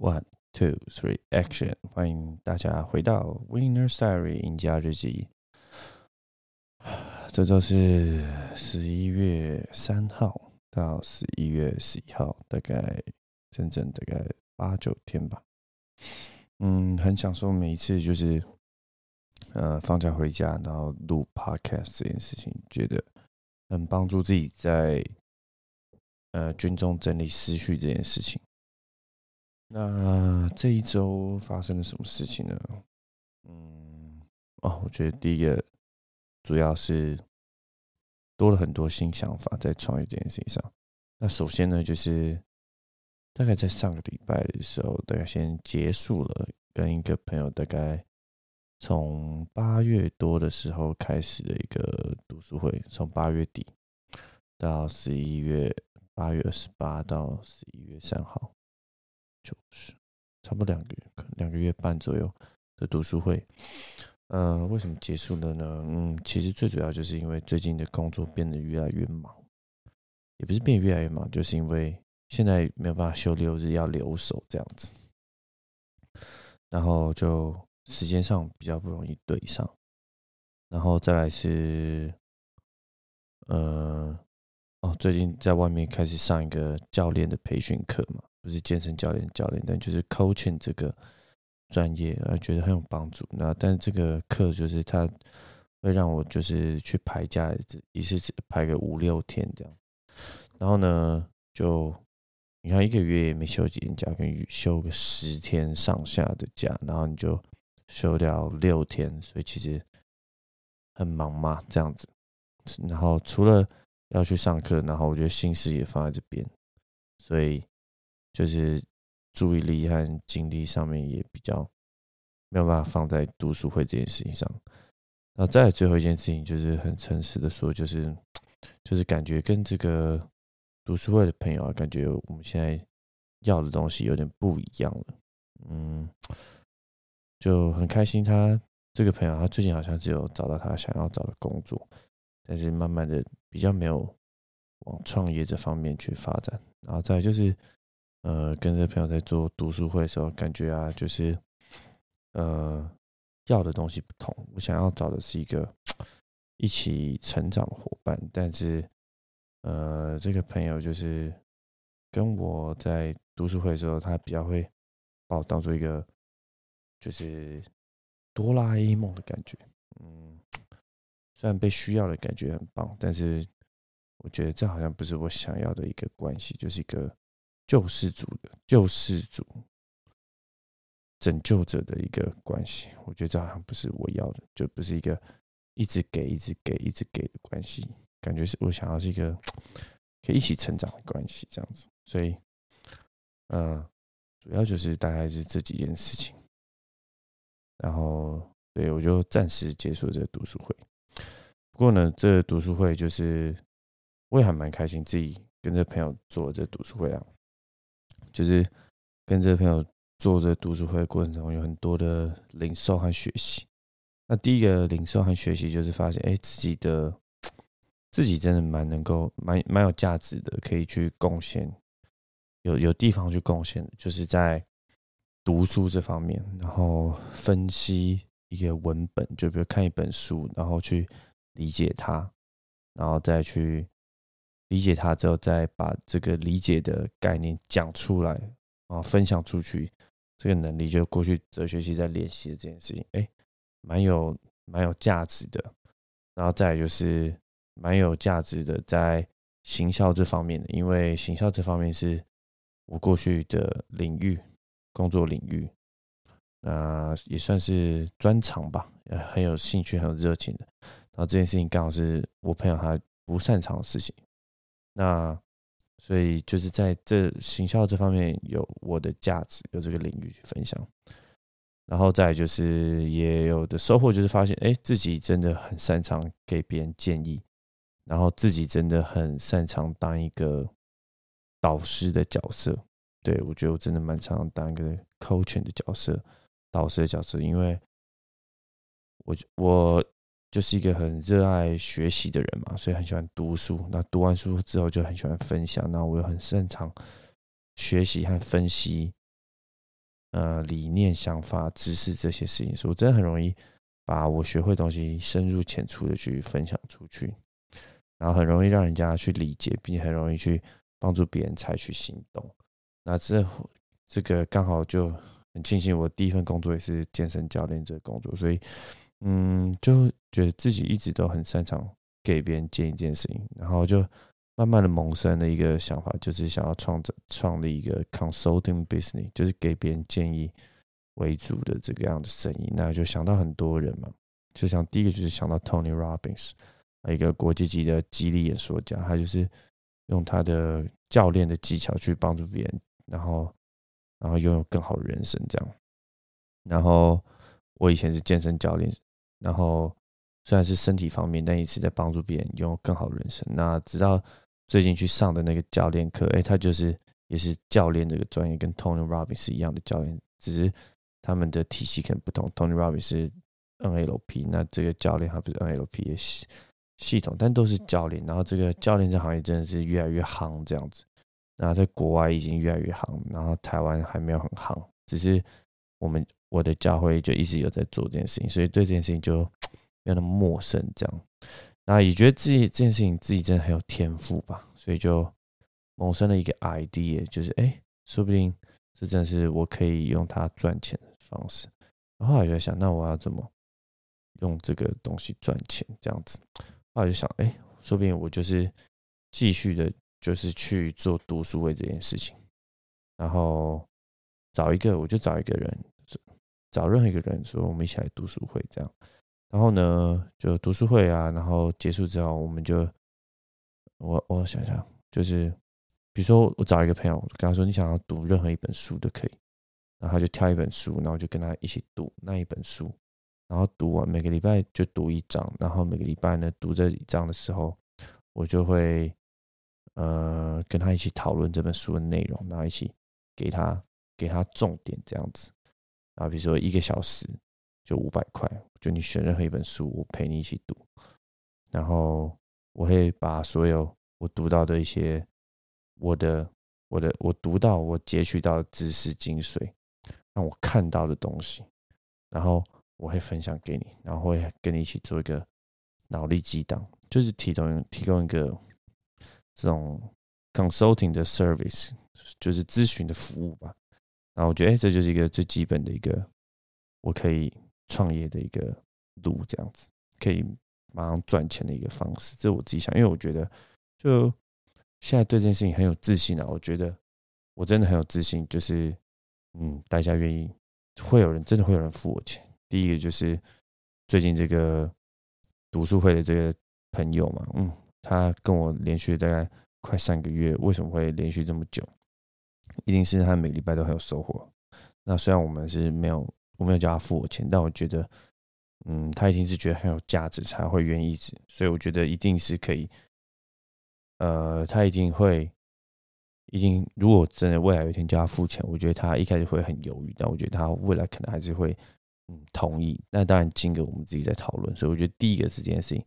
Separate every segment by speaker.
Speaker 1: One, two, three, action！欢迎大家回到《Winner Diary》赢家日记。这周是十一月三号到十一月十一号，大概整整大概八九天吧。嗯，很享受每一次就是呃放假回家，然后录 Podcast 这件事情，觉得很帮助自己在呃军中整理思绪这件事情。那这一周发生了什么事情呢？嗯，哦，我觉得第一个主要是多了很多新想法在创业这件事情上。那首先呢，就是大概在上个礼拜的时候，大概先结束了跟一个朋友大概从八月多的时候开始的一个读书会，从八月底到十一月八月二十八到十一月三号。就是差不多两个月，可能两个月半左右的读书会。嗯，为什么结束了呢？嗯，其实最主要就是因为最近的工作变得越来越忙，也不是变越来越忙，就是因为现在没有办法休六日，要留守这样子，然后就时间上比较不容易对上。然后再来是，呃，哦，最近在外面开始上一个教练的培训课嘛。不是健身教练，教练，但就是 coaching 这个专业，啊，觉得很有帮助。那但这个课就是他会让我就是去排假，一次排个五六天这样。然后呢，就你看一个月也没休几天假，跟休个十天上下的假，然后你就休掉六天，所以其实很忙嘛，这样子。然后除了要去上课，然后我觉得心思也放在这边，所以。就是注意力和精力上面也比较没有办法放在读书会这件事情上。然后再最后一件事情，就是很诚实的说，就是就是感觉跟这个读书会的朋友啊，感觉我们现在要的东西有点不一样了。嗯，就很开心，他这个朋友他最近好像只有找到他想要找的工作，但是慢慢的比较没有往创业这方面去发展。然后再就是。呃，跟这朋友在做读书会的时候，感觉啊，就是呃，要的东西不同。我想要找的是一个一起成长的伙伴，但是呃，这个朋友就是跟我在读书会的时候，他比较会把我当做一个就是哆啦 A 梦的感觉。嗯，虽然被需要的感觉很棒，但是我觉得这好像不是我想要的一个关系，就是一个。救世主的救世主，拯救者的一个关系，我觉得这好像不是我要的，就不是一个一直给、一直给、一直给的关系，感觉是我想要是一个 可以一起成长的关系，这样子。所以，嗯，主要就是大概是这几件事情。然后，对我就暂时结束这个读书会。不过呢，这读书会就是我也还蛮开心，自己跟着朋友做这读书会啊。就是跟这个朋友做这读书会的过程中，有很多的领受和学习。那第一个领受和学习就是发现，哎，自己的自己真的蛮能够、蛮蛮有价值的，可以去贡献，有有地方去贡献，就是在读书这方面，然后分析一个文本，就比如看一本书，然后去理解它，然后再去。理解他之后，再把这个理解的概念讲出来啊，分享出去，这个能力就过去哲学系在练习的这件事情，哎，蛮有蛮有价值的。然后再来就是蛮有价值的，在行销这方面的，因为行销这方面是我过去的领域，工作领域，那也算是专长吧，很有兴趣、很有热情的。然后这件事情刚好是我朋友他不擅长的事情。那所以就是在这行销这方面有我的价值，有这个领域去分享，然后再就是也有的收获，就是发现哎，自己真的很擅长给别人建议，然后自己真的很擅长当一个导师的角色。对我觉得我真的蛮常当一个 coach 的角色，导师的角色，因为我我。就是一个很热爱学习的人嘛，所以很喜欢读书。那读完书之后就很喜欢分享。那我又很擅长学习和分析呃理念、想法、知识这些事情，所以我真的很容易把我学会东西深入浅出的去分享出去，然后很容易让人家去理解，并且很容易去帮助别人采取行动。那这这个刚好就很庆幸，我第一份工作也是健身教练这个工作，所以嗯，就觉得自己一直都很擅长给别人建议这件事情，然后就。慢慢的萌生的一个想法，就是想要创造创立一个 consulting business，就是给别人建议为主的这个样的生意。那就想到很多人嘛，就想第一个就是想到 Tony Robbins，一个国际级的激励演说家，他就是用他的教练的技巧去帮助别人，然后然后拥有更好的人生这样。然后我以前是健身教练，然后虽然是身体方面，但也是在帮助别人拥有更好的人生。那直到最近去上的那个教练课，哎，他就是也是教练这个专业，跟 Tony Robbins 是一样的教练，只是他们的体系可能不同。Tony Robbins 是 NLP，那这个教练他不是 NLP 的系系统，但都是教练。然后这个教练这行业真的是越来越夯，这样子。然后在国外已经越来越夯，然后台湾还没有很夯，只是我们我的教会就一直有在做这件事情，所以对这件事情就没有那么陌生，这样。那也觉得自己这件事情自己真的很有天赋吧，所以就萌生了一个 idea，就是哎，说不定这真的是我可以用它赚钱的方式。然后我就在想，那我要怎么用这个东西赚钱？这样子，后来就想，哎，说不定我就是继续的，就是去做读书会这件事情，然后找一个，我就找一个人，找任何一个人说，我们一起来读书会这样。然后呢，就读书会啊，然后结束之后，我们就，我我想想，就是，比如说我找一个朋友，跟他说你想要读任何一本书都可以，然后他就挑一本书，然后就跟他一起读那一本书，然后读完每个礼拜就读一章，然后每个礼拜呢读这一章的时候，我就会，呃，跟他一起讨论这本书的内容，然后一起给他给他重点这样子，啊，比如说一个小时。就五百块，就你选任何一本书，我陪你一起读，然后我会把所有我读到的一些我的我的我读到我截取到的知识精髓，让我看到的东西，然后我会分享给你，然后会跟你一起做一个脑力激荡，就是提供提供一个这种 consulting 的 service，就是咨询的服务吧。然后我觉得，哎，这就是一个最基本的一个，我可以。创业的一个路，这样子可以马上赚钱的一个方式，这是我自己想，因为我觉得就现在对这件事情很有自信啊。我觉得我真的很有自信，就是嗯，大家愿意会有人真的会有人付我钱。第一个就是最近这个读书会的这个朋友嘛，嗯，他跟我连续大概快三个月，为什么会连续这么久？一定是他每礼拜都很有收获。那虽然我们是没有。我没有叫他付我钱，但我觉得，嗯，他一定是觉得很有价值才会愿意，所以我觉得一定是可以，呃，他一定会，一定如果真的未来有一天叫他付钱，我觉得他一开始会很犹豫，但我觉得他未来可能还是会，嗯，同意。那当然金额我们自己在讨论，所以我觉得第一个是这件事情，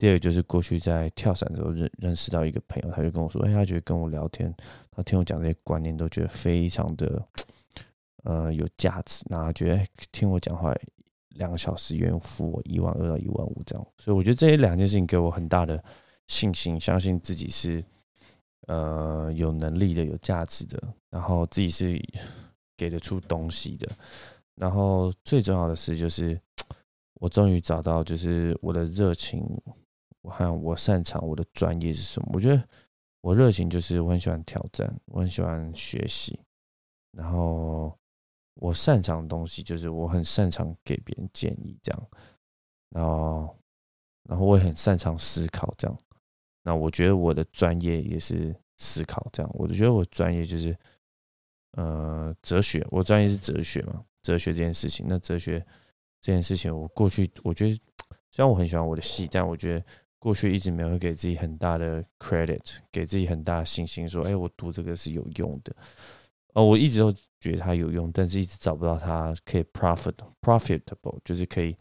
Speaker 1: 第二个就是过去在跳伞的时候认认识到一个朋友，他就跟我说，哎，他觉得跟我聊天，他听我讲这些观念，都觉得非常的。呃，有价值，那觉得听我讲话两个小时，愿意付我一万二到一万五这样，所以我觉得这两件事情给我很大的信心，相信自己是呃有能力的、有价值的，然后自己是给得出东西的，然后最重要的是，就是我终于找到就是我的热情，我还有我擅长我的专业是什么？我觉得我热情就是我很喜欢挑战，我很喜欢学习，然后。我擅长的东西就是我很擅长给别人建议，这样，然后，然后我也很擅长思考，这样。那我觉得我的专业也是思考，这样。我就觉得我专业就是，呃，哲学。我专业是哲学嘛，哲学这件事情。那哲学这件事情，我过去我觉得，虽然我很喜欢我的戏，但我觉得过去一直没有给自己很大的 credit，给自己很大的信心，说，哎，我读这个是有用的。哦，我一直都觉得它有用，但是一直找不到它可以 profit profitable，就是可以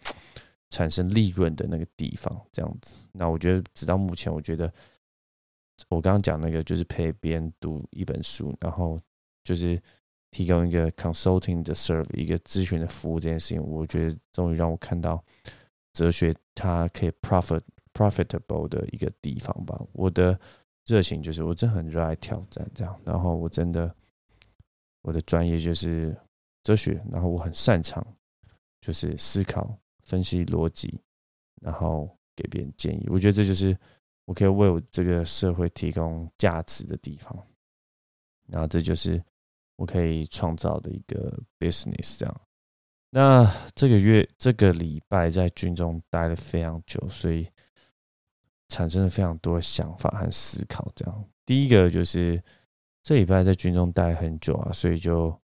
Speaker 1: 产生利润的那个地方。这样子，那我觉得直到目前，我觉得我刚刚讲那个就是陪别人读一本书，然后就是提供一个 consulting 的 serve 一个咨询的服务这件事情，我觉得终于让我看到哲学它可以 profit profitable 的一个地方吧。我的热情就是我真的很热爱挑战这样，然后我真的我的专业就是哲学，然后我很擅长就是思考、分析逻辑，然后给别人建议。我觉得这就是我可以为我这个社会提供价值的地方，然后这就是。我可以创造的一个 business 这样，那这个月这个礼拜在军中待了非常久，所以产生了非常多的想法和思考。这样，第一个就是这礼拜在军中待很久啊，所以就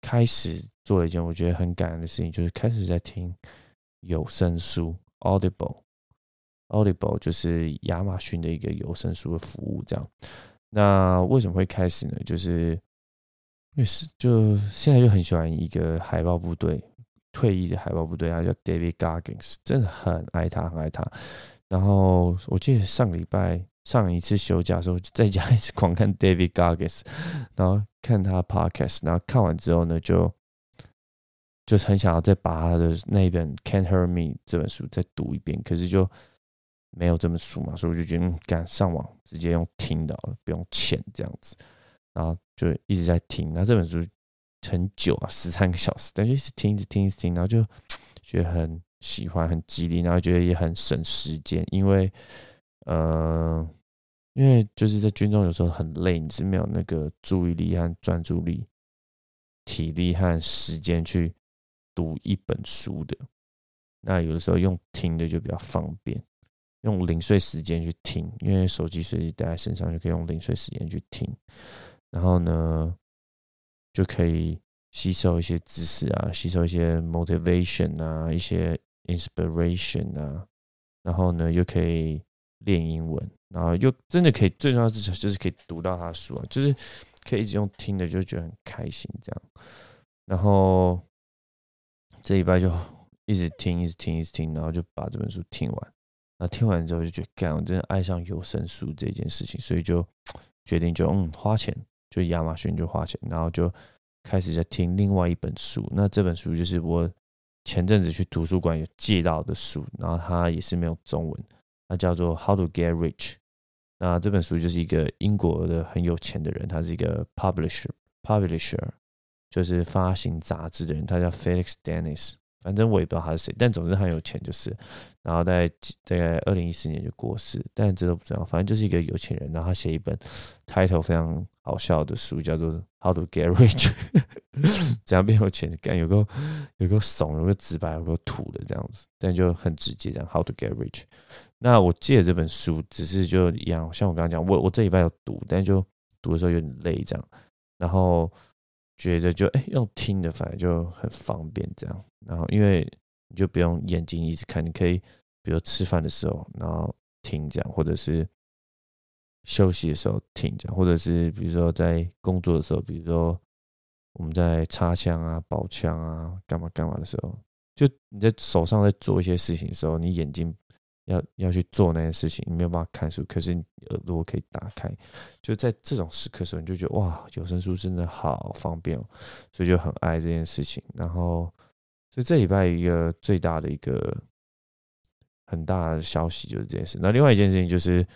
Speaker 1: 开始做了一件我觉得很感恩的事情，就是开始在听有声书 Audible，Audible 就是亚马逊的一个有声书的服务。这样，那为什么会开始呢？就是也是就现在就很喜欢一个海豹部队退役的海豹部队，他叫 David Goggins，真的很爱他，很爱他。然后我记得上礼拜上一次休假的时候，在家一直狂看 David Goggins，然后看他 podcast，然后看完之后呢，就就是很想要再把他的那本《Can't Hurt Me》这本书再读一遍，可是就没有这本书嘛，所以我就觉得敢上网直接用听的，不用钱这样子。然后就一直在听，那这本书很久啊，十三个小时，但就一直听，一直听，一直听，然后就觉得很喜欢，很激励，然后觉得也很省时间，因为，呃，因为就是在军中有时候很累，你是没有那个注意力和专注力、体力和时间去读一本书的。那有的时候用听的就比较方便，用零碎时间去听，因为手机随时带在身上，就可以用零碎时间去听。然后呢，就可以吸收一些知识啊，吸收一些 motivation 啊，一些 inspiration 啊，然后呢，又可以练英文，然后又真的可以，最重要是就是可以读到他的书啊，就是可以一直用听的，就觉得很开心这样。然后这礼拜就一直听，一直听，一直听，然后就把这本书听完。那听完之后就觉得，干，我真的爱上有声书这件事情，所以就决定就嗯花钱。就亚马逊就花钱，然后就开始在听另外一本书。那这本书就是我前阵子去图书馆有借到的书，然后它也是没有中文，它叫做《How to Get Rich》。那这本书就是一个英国的很有钱的人，他是一个 publisher，publisher 就是发行杂志的人，他叫 Felix Dennis。反正我也不知道他是谁，但总之他有钱就是。然后在在二零一四年就过世，但这都不重要，反正就是一个有钱人。然后他写一本 title 非常好笑的书，叫做《How to Get Rich》，怎样变有钱？干有个有个怂，有个直白，有个土的这样子，但就很直接这样。How to Get Rich？那我借这本书，只是就一样，像我刚刚讲，我我这礼拜有读，但就读的时候有点累这样，然后觉得就哎用听的，反正就很方便这样。然后因为你就不用眼睛一直看，你可以比如吃饭的时候，然后听这样，或者是休息的时候听这样，或者是比如说在工作的时候，比如说我们在插枪啊、保枪啊、干嘛干嘛的时候，就你在手上在做一些事情的时候，你眼睛要要去做那件事情，你没有办法看书，可是你耳朵可以打开，就在这种时刻的时候，你就觉得哇，有声书真的好方便哦，所以就很爱这件事情，然后。所以这礼拜一个最大的一个很大的消息就是这件事。那另外一件事情就是，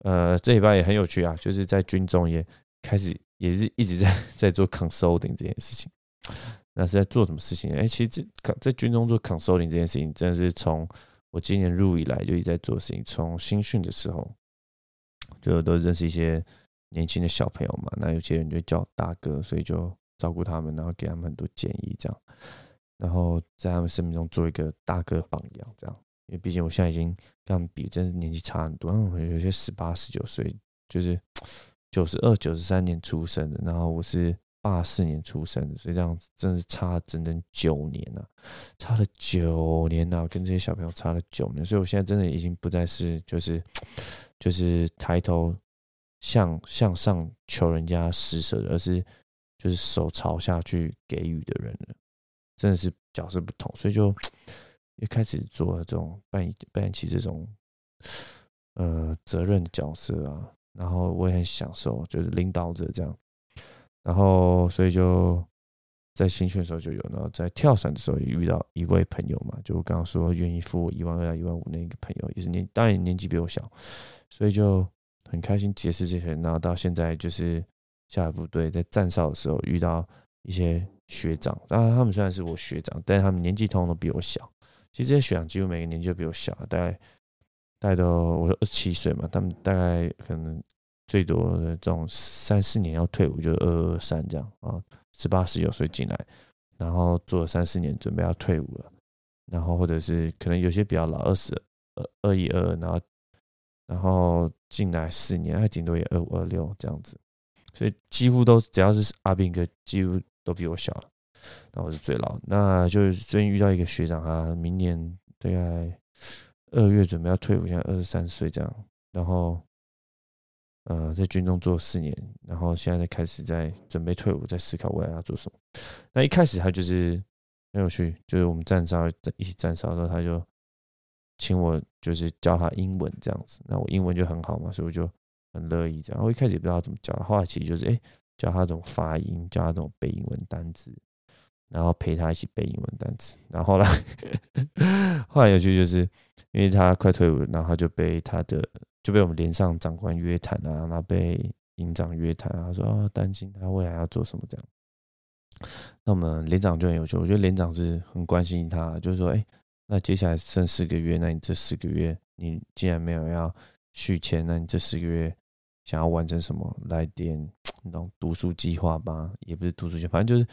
Speaker 1: 呃，这礼拜也很有趣啊，就是在军中也开始也是一直在 在做 consulting 这件事情。那是在做什么事情？哎，其实这在军中做 consulting 这件事情，真的是从我今年入以来就一直在做事情。从新训的时候，就都认识一些年轻的小朋友嘛，那有些人就叫大哥，所以就照顾他们，然后给他们很多建议，这样。然后在他们生命中做一个大哥榜样，这样，因为毕竟我现在已经跟他们比，真的年纪差很多。有些十八、十九岁，就是九十二、九十三年出生的，然后我是八四年出生的，所以这样子真是差整整九年了，差了九年了，跟这些小朋友差了九年，所以我现在真的已经不再是就是 就是抬头向向上求人家施舍的，而是就是手朝下去给予的人了。真的是角色不同，所以就 一开始做这种扮演扮演起这种呃责任角色啊，然后我也很享受，就是领导者这样。然后所以就在新训的时候就有，然后在跳伞的时候也遇到一位朋友嘛，就我刚刚说愿意付我一万二到一万五那个朋友，也是年当然年纪比我小，所以就很开心结识这些人，然后到现在就是下部队在站哨的时候遇到一些学长，当然他们虽然是我学长，但是他们年纪通通都比我小。其实这些学长几乎每个年纪都比我小，大概大概都我二十七岁嘛，他们大概可能最多的这种三四年要退伍就二二三这样啊，十八十九岁进来，然后做了三四年准备要退伍了，然后或者是可能有些比较老，二十二二一二，然后然后进来四年，还顶多也二五二六这样子，所以几乎都只要是阿兵哥，几乎都比我小了。那我是最老，那就是最近遇到一个学长，他明年大概二月准备要退伍，现在二十三岁这样，然后呃在军中做四年，然后现在开始在准备退伍，在思考未来要做什么。那一开始他就是很有趣，就是我们站哨在一起站哨的时候，他就请我就是教他英文这样子，那我英文就很好嘛，所以我就很乐意这样。我一开始也不知道怎么教，后来其实就是哎教他这种发音，教他这种背英文单词。然后陪他一起背英文单词，然后后来，后来有趣就是，因为他快退伍，然后他就被他的就被我们连上长官约谈啊，然后被营长约谈啊，说啊担心他未来要做什么这样。那我们连长就很有趣，我觉得连长是很关心他，就是说，哎，那接下来剩四个月，那你这四个月你既然没有要续签，那你这四个月想要完成什么？来点 那种读书计划吧，也不是读书计划，反正就是。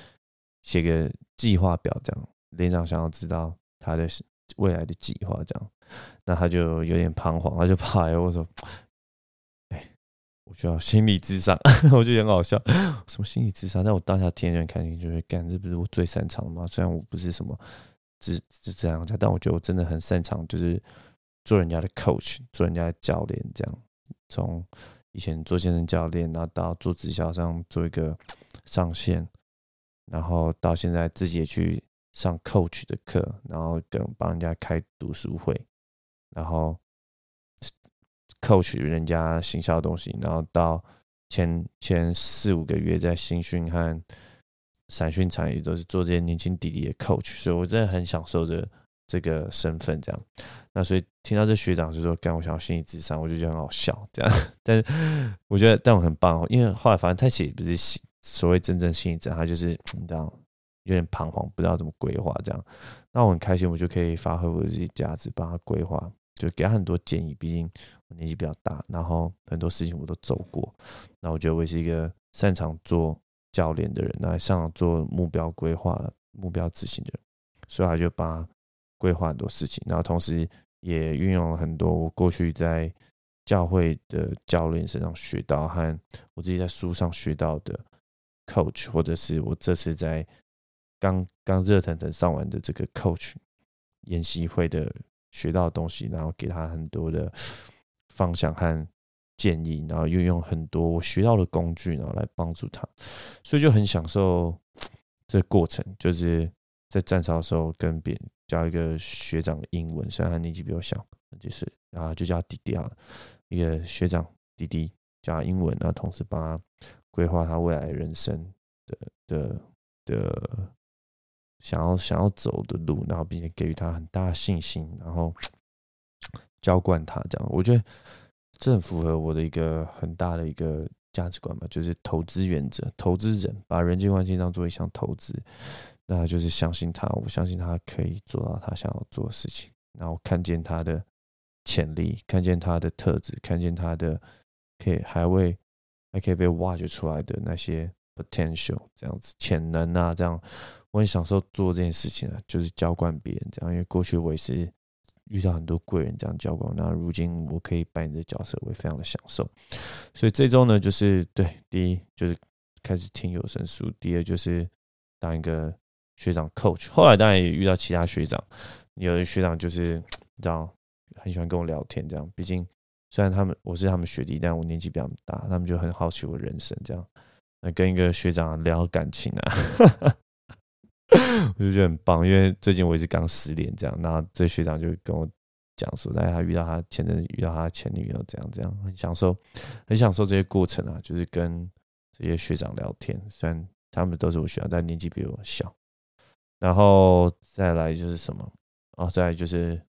Speaker 1: 写个计划表，这样连长想要知道他的未来的计划，这样，那他就有点彷徨，他就跑来我说：“哎，我需要心理智商。”我就很好笑，什么心理智商？但我当下听人开心，就会干，这不是我最擅长的吗？虽然我不是什么只只这样讲，但我觉得我真的很擅长，就是做人家的 coach，做人家的教练，这样从以前做健身教练，然后到做直销上做一个上线。然后到现在自己也去上 coach 的课，然后跟帮人家开读书会，然后 coach 人家行销的东西，然后到前前四五个月在新训和散训场也都是做这些年轻弟弟的 coach，所以我真的很享受着这个身份。这样，那所以听到这学长就说干我想要心理智商，我就觉得很好笑。这样，但是我觉得但我很棒哦，因为后来反正他其实不是心。所谓真正心理战，他就是你知道有点彷徨，不知道怎么规划这样。那我很开心，我就可以发挥我自己价值，帮他规划，就给他很多建议。毕竟我年纪比较大，然后很多事情我都走过。那我觉得我也是一个擅长做教练的人，那擅长做目标规划、目标执行的人，所以他就帮他规划很多事情。然后同时也运用了很多我过去在教会的教练身上学到和我自己在书上学到的。coach，或者是我这次在刚刚热腾腾上完的这个 coach 研习会的学到的东西，然后给他很多的方向和建议，然后运用很多我学到的工具，然后来帮助他，所以就很享受 这过程。就是在站哨的时候跟别人教一个学长的英文，虽然他年纪比我小，就是啊就叫弟弟啊，一个学长弟弟教英文，然后同时帮他。规划他未来人生的的的想要想要走的路，然后并且给予他很大的信心，然后浇灌他这样，我觉得这很符合我的一个很大的一个价值观吧，就是投资原则，投资人把人际关系当做一项投资，那就是相信他，我相信他可以做到他想要做的事情，然后看见他的潜力，看见他的特质，看见他的可以还未。还可以被挖掘出来的那些 potential 这样子潜能啊，这样我很享受做这件事情啊，就是浇灌别人这样。因为过去我也是遇到很多贵人这样浇灌，那如今我可以扮演这角色，我也非常的享受。所以这周呢，就是对第一就是开始听有声书，第二就是当一个学长 coach。后来当然也遇到其他学长，有的学长就是 你知道很喜欢跟我聊天这样，毕竟。虽然他们我是他们学弟，但我年纪比较大，他们就很好奇我人生这样。那跟一个学长聊感情啊，我就觉得很棒，因为最近我也是刚失恋这样，然后这学长就跟我讲说，在他遇到他前任遇到他前女友这样这样，很享受，很享受这些过程啊，就是跟这些学长聊天，虽然他们都是我学长，但年纪比我小。然后再来就是什么？哦，再来就是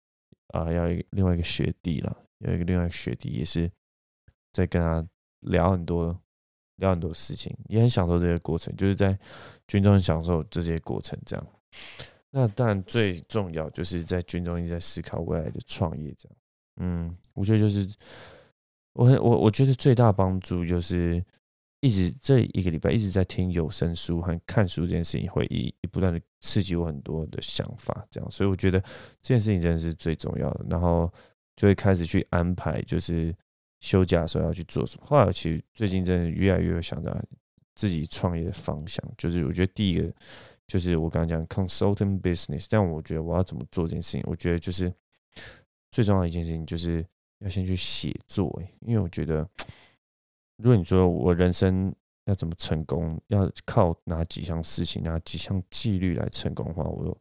Speaker 1: 啊，要一个另外一个学弟了，有一个另外一个学弟也是在跟他聊很多聊很多事情，也很享受这些过程，就是在军中很享受这些过程这样。那当然最重要就是在军中一直在思考未来的创业这样。嗯，我觉得就是我很我我觉得最大帮助就是一直这一个礼拜一直在听有声书和看书这件事情，会一不断的刺激我很多的想法，这样，所以我觉得这件事情真的是最重要的。然后就会开始去安排，就是休假的时候要去做什么。后来其实最近真的越来越有想到自己创业的方向，就是我觉得第一个就是我刚刚讲 consulting business，但我觉得我要怎么做这件事情，我觉得就是。最重要的一件事情就是要先去写作，因为我觉得，如果你说我人生要怎么成功，要靠哪几项事情、哪几项纪律来成功的话，我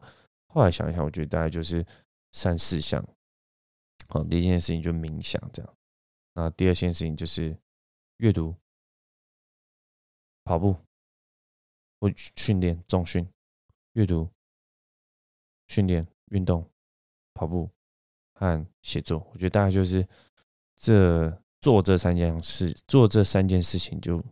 Speaker 1: 后来想一想，我觉得大概就是三四项。好，第一件事情就冥想，这样；那第二件事情就是阅读、跑步或训练、重训、阅读、训练、运动、跑步。和写作，我觉得大概就是这做这三件事，做这三件事情就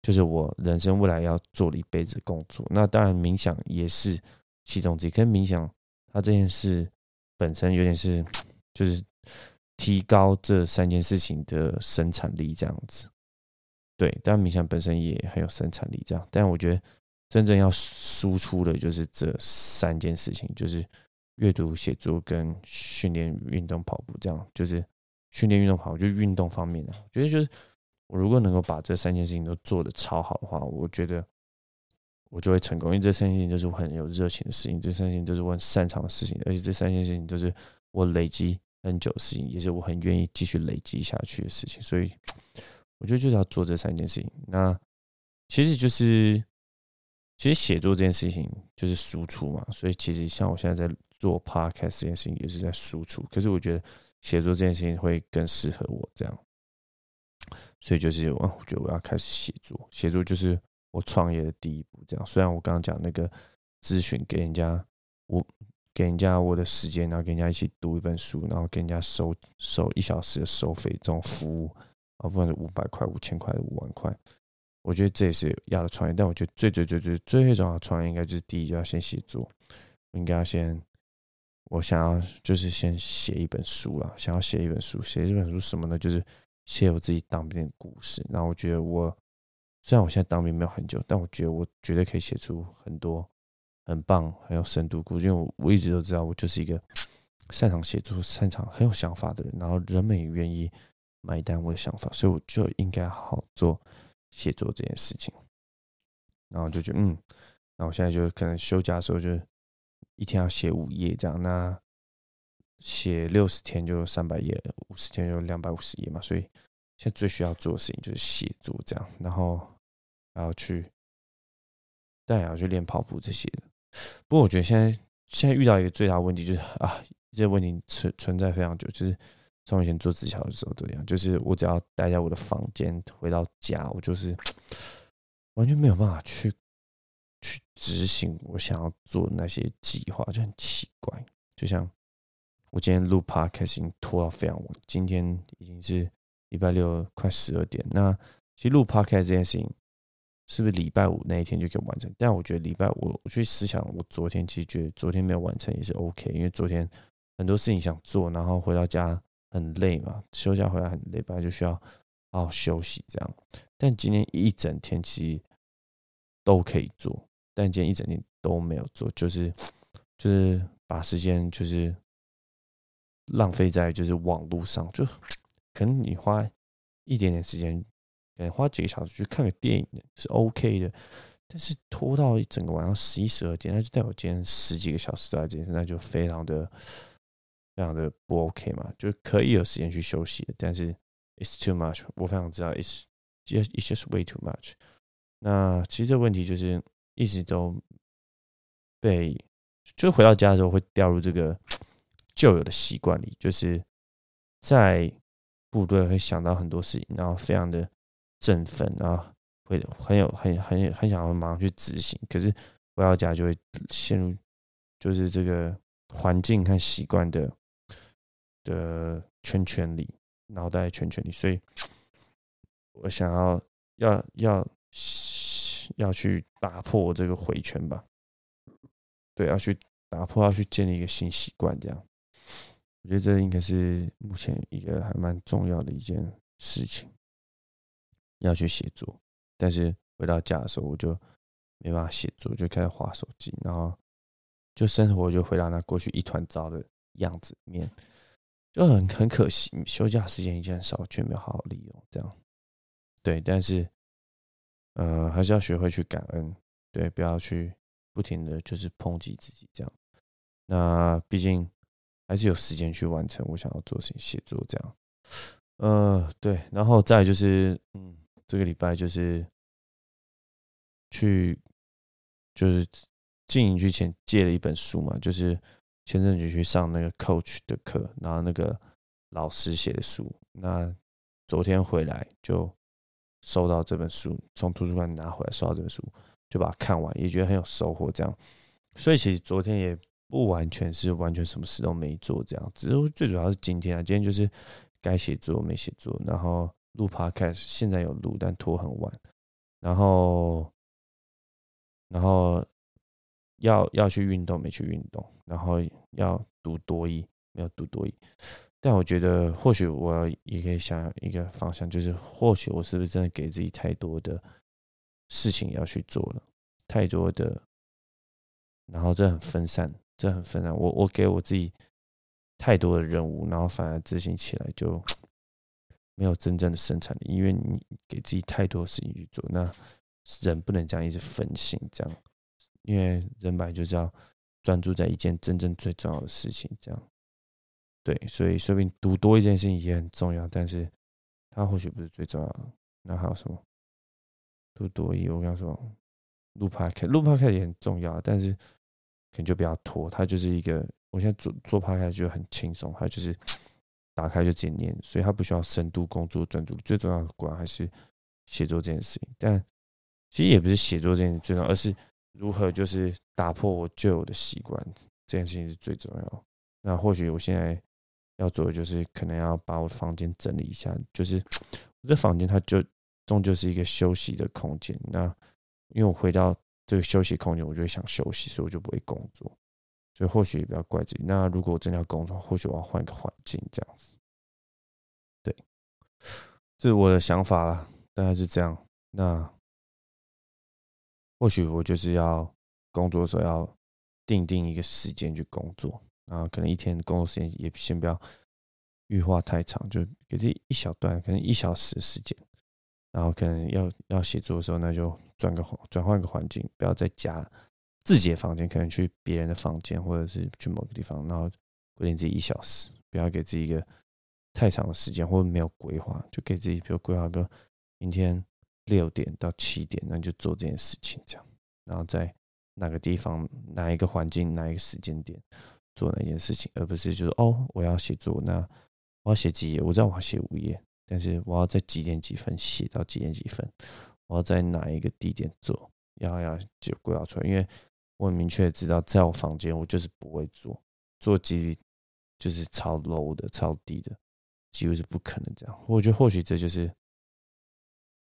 Speaker 1: 就是我人生未来要做的一辈子工作。那当然冥想也是其中之一，可是冥想它这件事本身有点是就是提高这三件事情的生产力这样子。对，但冥想本身也很有生产力这样，但我觉得真正要输出的就是这三件事情，就是。阅读、写作跟训练、运动、跑步，这样就是训练、运动、跑步，就运动方面的。我觉得就是我如果能够把这三件事情都做得超好的话，我觉得我就会成功。因为这三件事情就是我很有热情的事情，这三件事情就是我很擅长的事情，而且这三件事情就是我累积很久的事情，也是我很愿意继续累积下去的事情。所以我觉得就是要做这三件事情。那其实就是。其实写作这件事情就是输出嘛，所以其实像我现在在做 podcast 这件事情也是在输出。可是我觉得写作这件事情会更适合我这样，所以就是我我觉得我要开始写作，写作就是我创业的第一步。这样，虽然我刚刚讲那个咨询给人家，我给人家我的时间，然后跟人家一起读一本书，然后跟人家收收一小时的收费这种服务，啊，不管是五百块、五千块、五万块。我觉得这也是要的创业，但我觉得最最最最最重要的创业，应该就是第一就要先写作，应该要先，我想要就是先写一本书啦，想要写一本书，写这本书什么呢？就是写我自己当兵的故事。然后我觉得我虽然我现在当兵没有很久，但我觉得我绝对可以写出很多很棒、很有深度故事。因为我我一直都知道，我就是一个 擅长写作、擅长很有想法的人，然后人们也愿意买单我的想法，所以我就应该好好做。写作这件事情，然后就觉得嗯，那我现在就可能休假的时候就一天要写五页这样，那写六十天就三百页，五十天就两百五十页嘛，所以现在最需要做的事情就是写作这样，然后还要去，但也要去练跑步这些的。不过我觉得现在现在遇到一个最大问题就是啊，这个问题存存在非常久，就是。从以前做直销的时候这样，就是我只要待在我的房间，回到家，我就是 完全没有办法去去执行我想要做的那些计划，就很奇怪。就像我今天录 podcast 已经拖到非常晚，今天已经是礼拜六快十二点。那其实录 podcast 这件事情是不是礼拜五那一天就可以完成？但我觉得礼拜五我去思想，我昨天其实觉得昨天没有完成也是 OK，因为昨天很多事情想做，然后回到家。很累嘛，休假回来很累，本来就需要好好休息这样。但今天一整天其实都可以做，但今天一整天都没有做，就是就是把时间就是浪费在就是网络上，就可能你花一点点时间，可能花几个小时去看个电影是 OK 的，但是拖到一整个晚上十一十二点，那就代表今天十几个小时都在这，那就非常的。非常的不 OK 嘛，就可以有时间去休息，但是 it's too much。我非常知道 it's just it's just way too much。那其实这个问题就是一直都被，就回到家的时候会掉入这个旧有的习惯里，就是在部队会想到很多事情，然后非常的振奋，啊会很有很很很想要马上去执行，可是回到家就会陷入就是这个环境和习惯的的圈圈里，脑袋圈圈里，所以我想要要要要去打破这个回圈吧，对，要去打破，要去建立一个新习惯，这样。我觉得这应该是目前一个还蛮重要的一件事情，要去写作。但是回到家的时候，我就没办法写作，就开始划手机，然后就生活就回到那过去一团糟的样子面，就很很可惜。休假时间已经很少，却没有好好利用。这样，对，但是，呃，还是要学会去感恩，对，不要去不停的就是抨击自己这样。那毕竟。还是有时间去完成我想要做的事情，写作这样。呃，对，然后再就是，嗯，这个礼拜就是去，就是进营区前借了一本书嘛，就是前阵子去上那个 coach 的课，然后那个老师写的书。那昨天回来就收到这本书，从图书馆拿回来收到这本书，就把它看完，也觉得很有收获。这样，所以其实昨天也。不完全是完全什么事都没做，这样，只是最主要是今天啊，今天就是该写作没写作，然后录 podcast，现在有录，但拖很晚，然后，然后要要去运动没去运动，然后要读多一没有读多一，但我觉得或许我也可以想一个方向，就是或许我是不是真的给自己太多的事情要去做了，太多的，然后这很分散。这很分散，我我给我自己太多的任务，然后反而执行起来就没有真正的生产力，因为你给自己太多事情去做，那人不能这样一直分心，这样，因为人本来就是要专注在一件真正最重要的事情，这样，对，所以说定读多一件事情也很重要，但是它或许不是最重要的。那还有什么？读多一，我刚说录 p o d 录 p o 也很重要，但是。可能就不要拖，它就是一个，我现在做做趴开就很轻松，它就是打开就检验，所以他不需要深度工作专注。最重要的果然还是写作这件事情，但其实也不是写作这件事最重要，而是如何就是打破我旧有的习惯，这件事情是最重要。那或许我现在要做的就是可能要把我的房间整理一下，就是我这房间它就终究是一个休息的空间。那因为我回到。这个休息空间，我就会想休息，所以我就不会工作。所以或许也不要怪自己。那如果我真的要工作，或许我要换一个环境，这样子。对，这是我的想法啦，大概是这样。那或许我就是要工作的时候要定定一个时间去工作，啊，可能一天工作时间也先不要预化太长，就给自己一小段，可能一小时时间。然后可能要要写作的时候，那就转个转换个环境，不要在家自己的房间，可能去别人的房间，或者是去某个地方，然后规定自己一小时，不要给自己一个太长的时间，或者没有规划，就给自己比如规划，比如明天六点到七点，那就做这件事情，这样，然后在哪个地方、哪一个环境、哪一个时间点做哪件事情，而不是就是哦，我要写作，那我要写几页，我知道我要写五页。但是我要在几点几分写到几点几分，我要在哪一个地点做，要要就规划出来。因为我很明确知道，在我房间我就是不会做，做几率就是超 low 的、超低的，几乎是不可能这样。我觉得或许这就是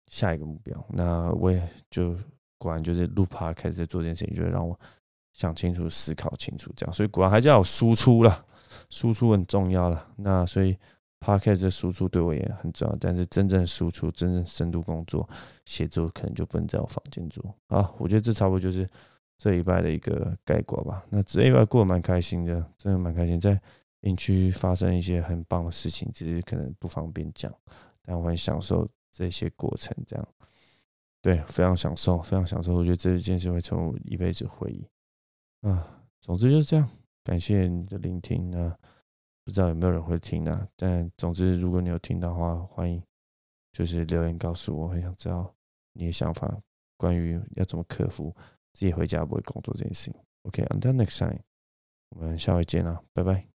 Speaker 1: 下一个目标。那我也就果然就是录 p 开始做这件事情，就会让我想清楚、思考清楚这样。所以果然还是要有输出了，输出很重要了。那所以。Podcast 的输出对我也很重要，但是真正输出、真正深度工作、写作，可能就不能在我房间做。啊，我觉得这差不多就是这一拜的一个概括吧。那这一拜过得蛮开心的，真的蛮开心，在营区发生一些很棒的事情，只是可能不方便讲，但我很享受这些过程，这样对，非常享受，非常享受。我觉得这一件事会成为我一辈子回忆。啊，总之就是这样，感谢你的聆听啊。不知道有没有人会听呢？但总之，如果你有听到的话，欢迎就是留言告诉我，很想知道你的想法，关于要怎么克服自己回家不会工作这件事情。OK，until next time，我们下回见啦，拜拜。